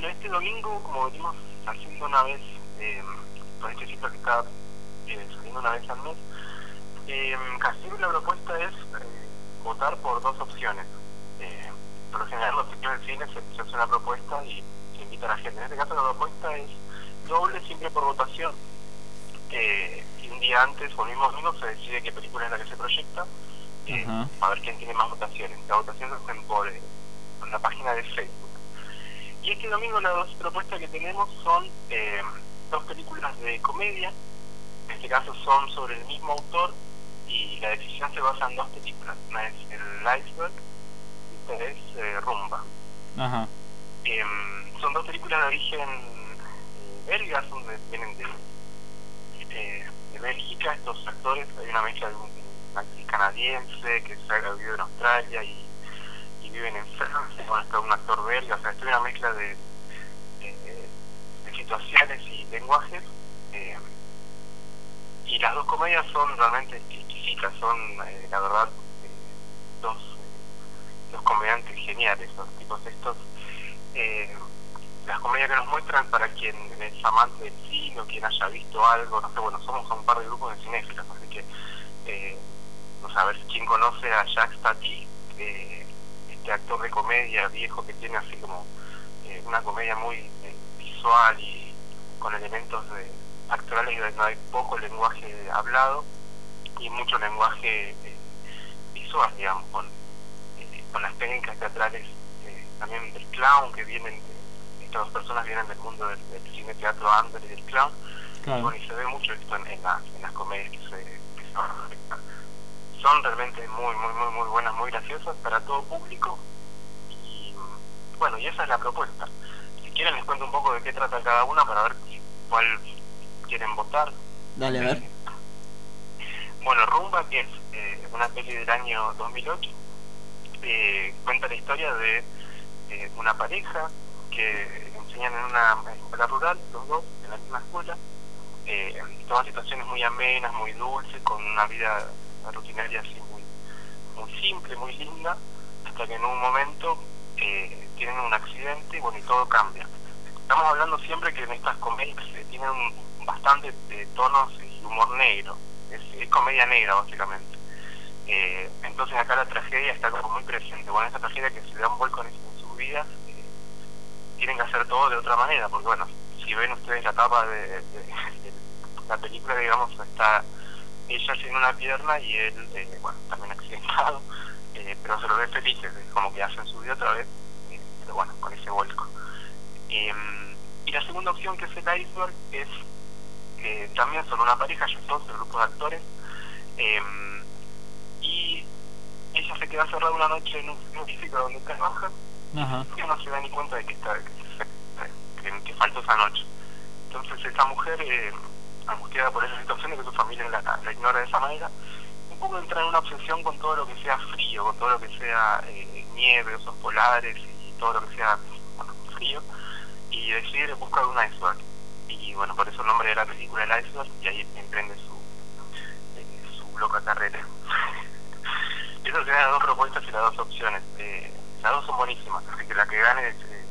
Bueno, este domingo, como venimos haciendo una vez, eh, con este ciclo que está eh, saliendo una vez al mes, eh, casi la propuesta es eh, votar por dos opciones. Eh, por lo general, los ciclos de cine se, se hace una propuesta y se invita a la gente. En este caso, la propuesta es doble, siempre por votación. Y un día antes o el mismo domingo se decide qué película es la que se proyecta. a ver quién tiene más votaciones. La votación se hacen por, eh, por la página de Facebook. Este domingo las dos propuestas que tenemos son eh, dos películas de comedia. En este caso son sobre el mismo autor y la decisión se basa en dos películas. Una es El Iceberg y otra es eh, Rumba. Ajá. Em, son dos películas de origen eh, belga, son de- vienen de, eh, de Bélgica. Estos actores, hay una mezcla de un, un actriz canadiense que se ha vivido en Australia y, viven en Francia. Está un actor belga, o sea, es una mezcla de, situaciones y lenguajes. eh, y las dos comedias son realmente exquisitas, son, eh, la verdad, eh, dos, dos comediantes geniales, los tipos estos las comedias que nos muestran para quien es amante del cine o quien haya visto algo, no sé, bueno, somos un par de grupos de cinéfilos, así que, no ver quién conoce a Jacques Tati, este actor de comedia viejo que tiene así como eh, una comedia muy eh, visual y con elementos de, actorales y no hay poco lenguaje hablado y mucho lenguaje eh, visual, digamos, con, con las técnicas teatrales también del clown que vienen, de- estas dos personas vienen del mundo del, del cine teatro under y del clown, y bueno, y se ve mucho esto en, en, las, en las comedias que se, que se van a. Son realmente muy, muy, muy, muy buenas, muy graciosas para todo público y bueno, y esa es la propuesta. Si quieren les cuento un poco de qué trata cada una para ver cuál quieren votar. Dale, a ver. Bueno, Rumba, que es eh, una peli del año 2008, eh, cuenta la historia de eh, una pareja que enseñan en una escuela rural, los dos, en la misma escuela. Eh, todas situaciones muy amenas, muy dulces, con una vida rutinaria así muy, muy simple, muy linda, hasta que en un momento eh, tienen un accidente y bueno, y todo cambia. Estamos hablando siempre que en estas comedias eh, tienen bastante de tonos y humor negro, es, comedia negra básicamente. Eh, entonces acá la tragedia está como muy presente. Bueno, esta tragedia que se da un vuelco en, sus vidas, eh, tienen que hacer todo de otra manera, porque bueno, si ven ustedes la tapa de la película, digamos, está ella sin una pierna y él, eh, bueno, también accidentado, eh, pero se lo ve felices, es como que hacen su vida otra vez, eh, pero bueno, con ese vuelco. Eh, y la segunda opción que es el iceberg es que también son una pareja, ellos dos, el grupo de actores, eh, y ella se queda cerrada una noche en un frigorífico donde trabaja Ajá. que no se da ni cuenta de que está que, se- que, que faltó esa noche. Entonces esta mujer, eh, angustiada por esa situación de que su familia la, ignora de esa manera, un poco entra en una obsesión con todo lo que sea frío, con todo lo que sea eh, nieve, osos polares y todo lo que sea frío, y decide buscar un iceberg. Y bueno, por eso el nombre de la película El Iceberg, y ahí emprende su, eh, su loca carrera. Esas serían las dos propuestas y las dos opciones. Eh, las dos son buenísimas, así que la que gane eh,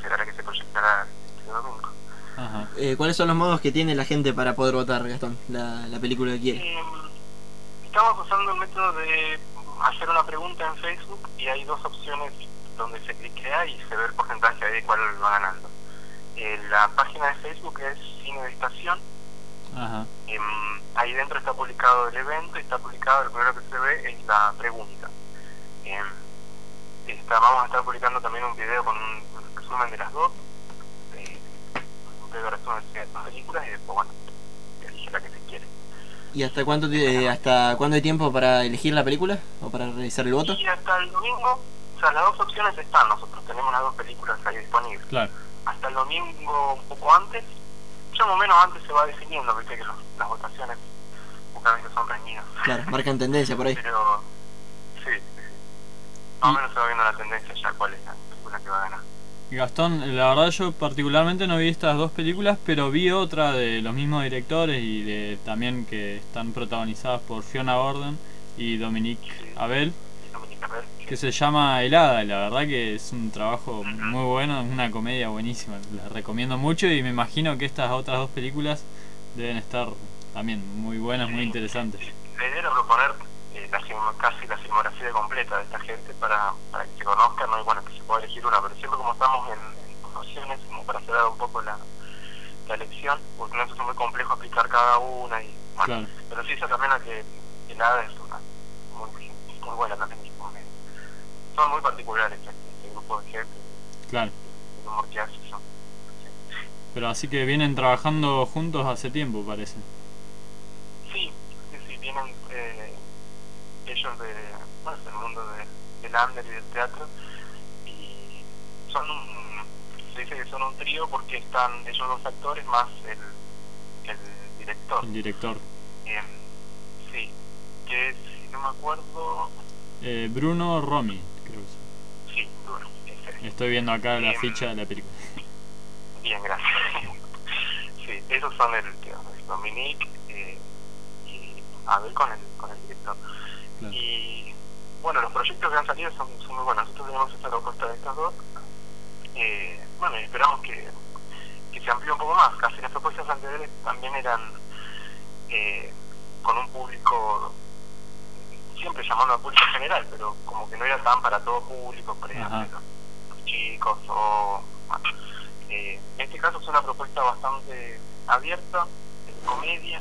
será la que se proyectará este domingo. Ajá. Eh, ¿Cuáles son los modos que tiene la gente para poder votar, Gastón? La, la película que quiere. Eh, estamos usando el método de hacer una pregunta en Facebook y hay dos opciones donde se cliquea y se ve el porcentaje ahí de cuál va ganando. Eh, la página de Facebook es Cine de Estación. Ajá. Em, ahí dentro está publicado el evento y está publicado, el primero que se ve es la pregunta. Em, está, vamos a estar publicando también un video con un resumen de las dos, breve resumen de las películas y después, bueno, elige la que se quiere. ¿Y hasta cuánto eh, hasta cuándo hay tiempo para elegir la película o para realizar el voto? Y hasta el domingo, o sea, las dos opciones están, nosotros tenemos las dos películas ahí disponibles. Claro. Hasta el domingo, un poco antes, ya más o menos antes se va definiendo, viste que los- las votaciones muchas veces son reñidas. Claro, marcan tendencia por ahí. Pero, sí, sí, sí. Más o menos se va viendo la tendencia ya cuál es la película que va a ganar. Gastón, la verdad yo particularmente no vi estas dos películas, pero vi otra de los mismos directores y de también que están protagonizadas por Fiona Gordon y Dominique. Abel. Que se llama Helada, la verdad que es un trabajo muy bueno, es una comedia buenísima, la recomiendo mucho y me imagino que estas otras dos películas deben estar también muy buenas, muy interesantes. La idea proponer eh, la casi la filmografía completa de esta gente para, para que se conozcan, ¿no? y bueno, que se pueda elegir una, pero siempre como estamos en, en como para acelerar un poco la, la elección, porque no es muy complejo explicar cada una, y bueno, Claro, pero sí eso también a que el hada es una muy, muy buena también, que son muy particulares este, este grupo de gente, claro. el que hace, son, sí. Pero así que vienen trabajando juntos hace tiempo, parece. Sí, sí, sí, vienen eh, ellos de, bueno, del mundo de- del under y del teatro que son un trío porque están ellos dos actores más el, el director. El director. Eh, sí, que si no me acuerdo, Eh, Bruno Romy, creo que sí, Bruno, ese. es. Estoy viendo acá la Em, ficha de la película. Bien, gracias. sí, esos son el, el Dominique eh, y Abel con el, con el director. Claro. Y bueno, los proyectos que han salido son, son muy buenos. Nosotros tenemos esta propuesta de estos dos. Eh, bueno, y esperamos que, que se amplíe un poco más. Casi las propuestas anteriores también eran eh, con un público, siempre llamando al público general, pero como que no era tan para todo público, por ejemplo, Ajá. los chicos o... bueno, eh, en este caso es una propuesta bastante abierta, de comedia,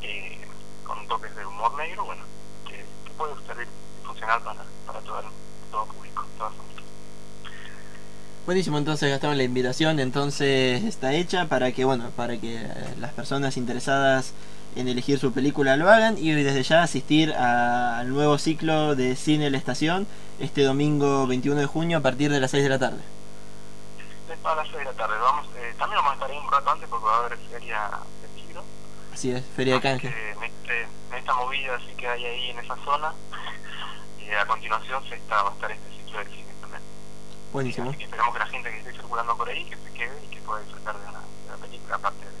eh, con toques de humor negro, bueno, que, que puede servir y funcionar para, para todo, todo público. Buenísimo, entonces Gastón, la invitación entonces está hecha para que, bueno, para que eh, las personas interesadas en elegir su película lo hagan y desde ya asistir a- al nuevo ciclo de Cine La Estación este domingo 21 de junio a partir de las 6 de la tarde. A las 6 de la tarde, vamos, eh, también vamos a estar ahí un rato antes porque va a haber feria de libro. Así es, Feria de Canje. En, este, en esta movida así que hay ahí en esa zona, y a continuación se está, va a estar este ciclo del cine. Así que esperamos que la gente que esté circulando por ahí, que se quede y que pueda disfrutar de una, de una película aparte de